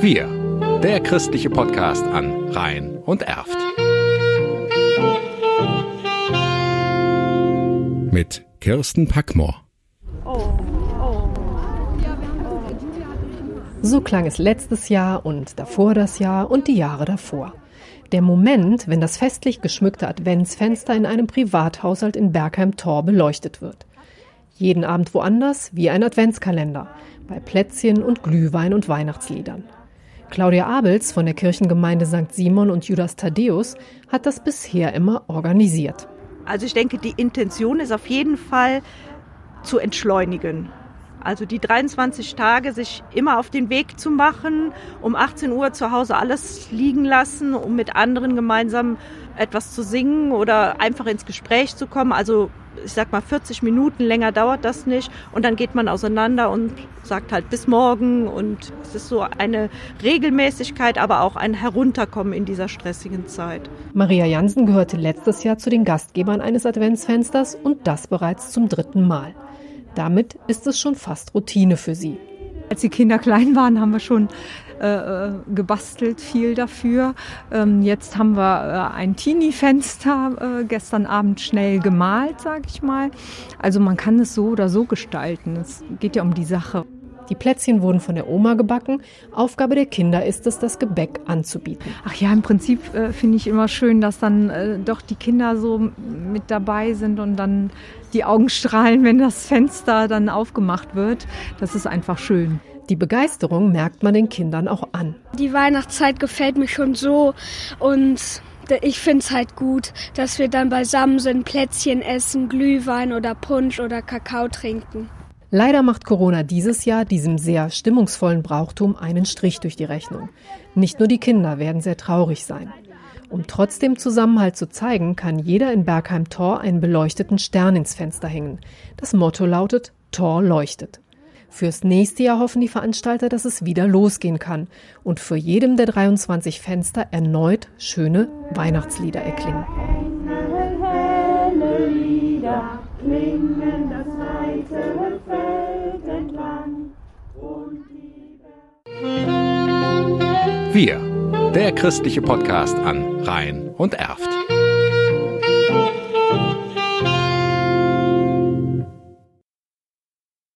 Wir, der christliche Podcast an Rhein und Erft. Mit Kirsten Packmore. So klang es letztes Jahr und davor das Jahr und die Jahre davor. Der Moment, wenn das festlich geschmückte Adventsfenster in einem Privathaushalt in Bergheim-Tor beleuchtet wird. Jeden Abend woanders, wie ein Adventskalender, bei Plätzchen und Glühwein und Weihnachtsliedern. Claudia Abels von der Kirchengemeinde St. Simon und Judas Thaddeus hat das bisher immer organisiert. Also ich denke, die Intention ist auf jeden Fall zu entschleunigen. Also die 23 Tage sich immer auf den Weg zu machen, um 18 Uhr zu Hause alles liegen lassen, um mit anderen gemeinsam etwas zu singen oder einfach ins Gespräch zu kommen. Also ich sag mal 40 Minuten länger dauert das nicht und dann geht man auseinander und sagt halt bis morgen und es ist so eine Regelmäßigkeit, aber auch ein Herunterkommen in dieser stressigen Zeit. Maria Jansen gehörte letztes Jahr zu den Gastgebern eines Adventsfensters und das bereits zum dritten Mal. Damit ist es schon fast Routine für sie. Als die Kinder klein waren, haben wir schon äh, äh, gebastelt, viel dafür. Ähm, jetzt haben wir äh, ein Teenie-Fenster äh, gestern Abend schnell gemalt, sag ich mal. Also man kann es so oder so gestalten. Es geht ja um die Sache. Die Plätzchen wurden von der Oma gebacken. Aufgabe der Kinder ist es, das Gebäck anzubieten. Ach ja, im Prinzip äh, finde ich immer schön, dass dann äh, doch die Kinder so mit dabei sind und dann die Augen strahlen, wenn das Fenster dann aufgemacht wird. Das ist einfach schön. Die Begeisterung merkt man den Kindern auch an. Die Weihnachtszeit gefällt mir schon so und ich finde es halt gut, dass wir dann beisammen sind, Plätzchen essen, Glühwein oder Punsch oder Kakao trinken. Leider macht Corona dieses Jahr diesem sehr stimmungsvollen Brauchtum einen Strich durch die Rechnung. Nicht nur die Kinder werden sehr traurig sein. Um trotzdem Zusammenhalt zu zeigen, kann jeder in Bergheim Tor einen beleuchteten Stern ins Fenster hängen. Das Motto lautet Tor leuchtet. Fürs nächste Jahr hoffen die Veranstalter, dass es wieder losgehen kann und für jedem der 23 Fenster erneut schöne Weihnachtslieder erklingen. Wir, der christliche Podcast an Rhein und Erft.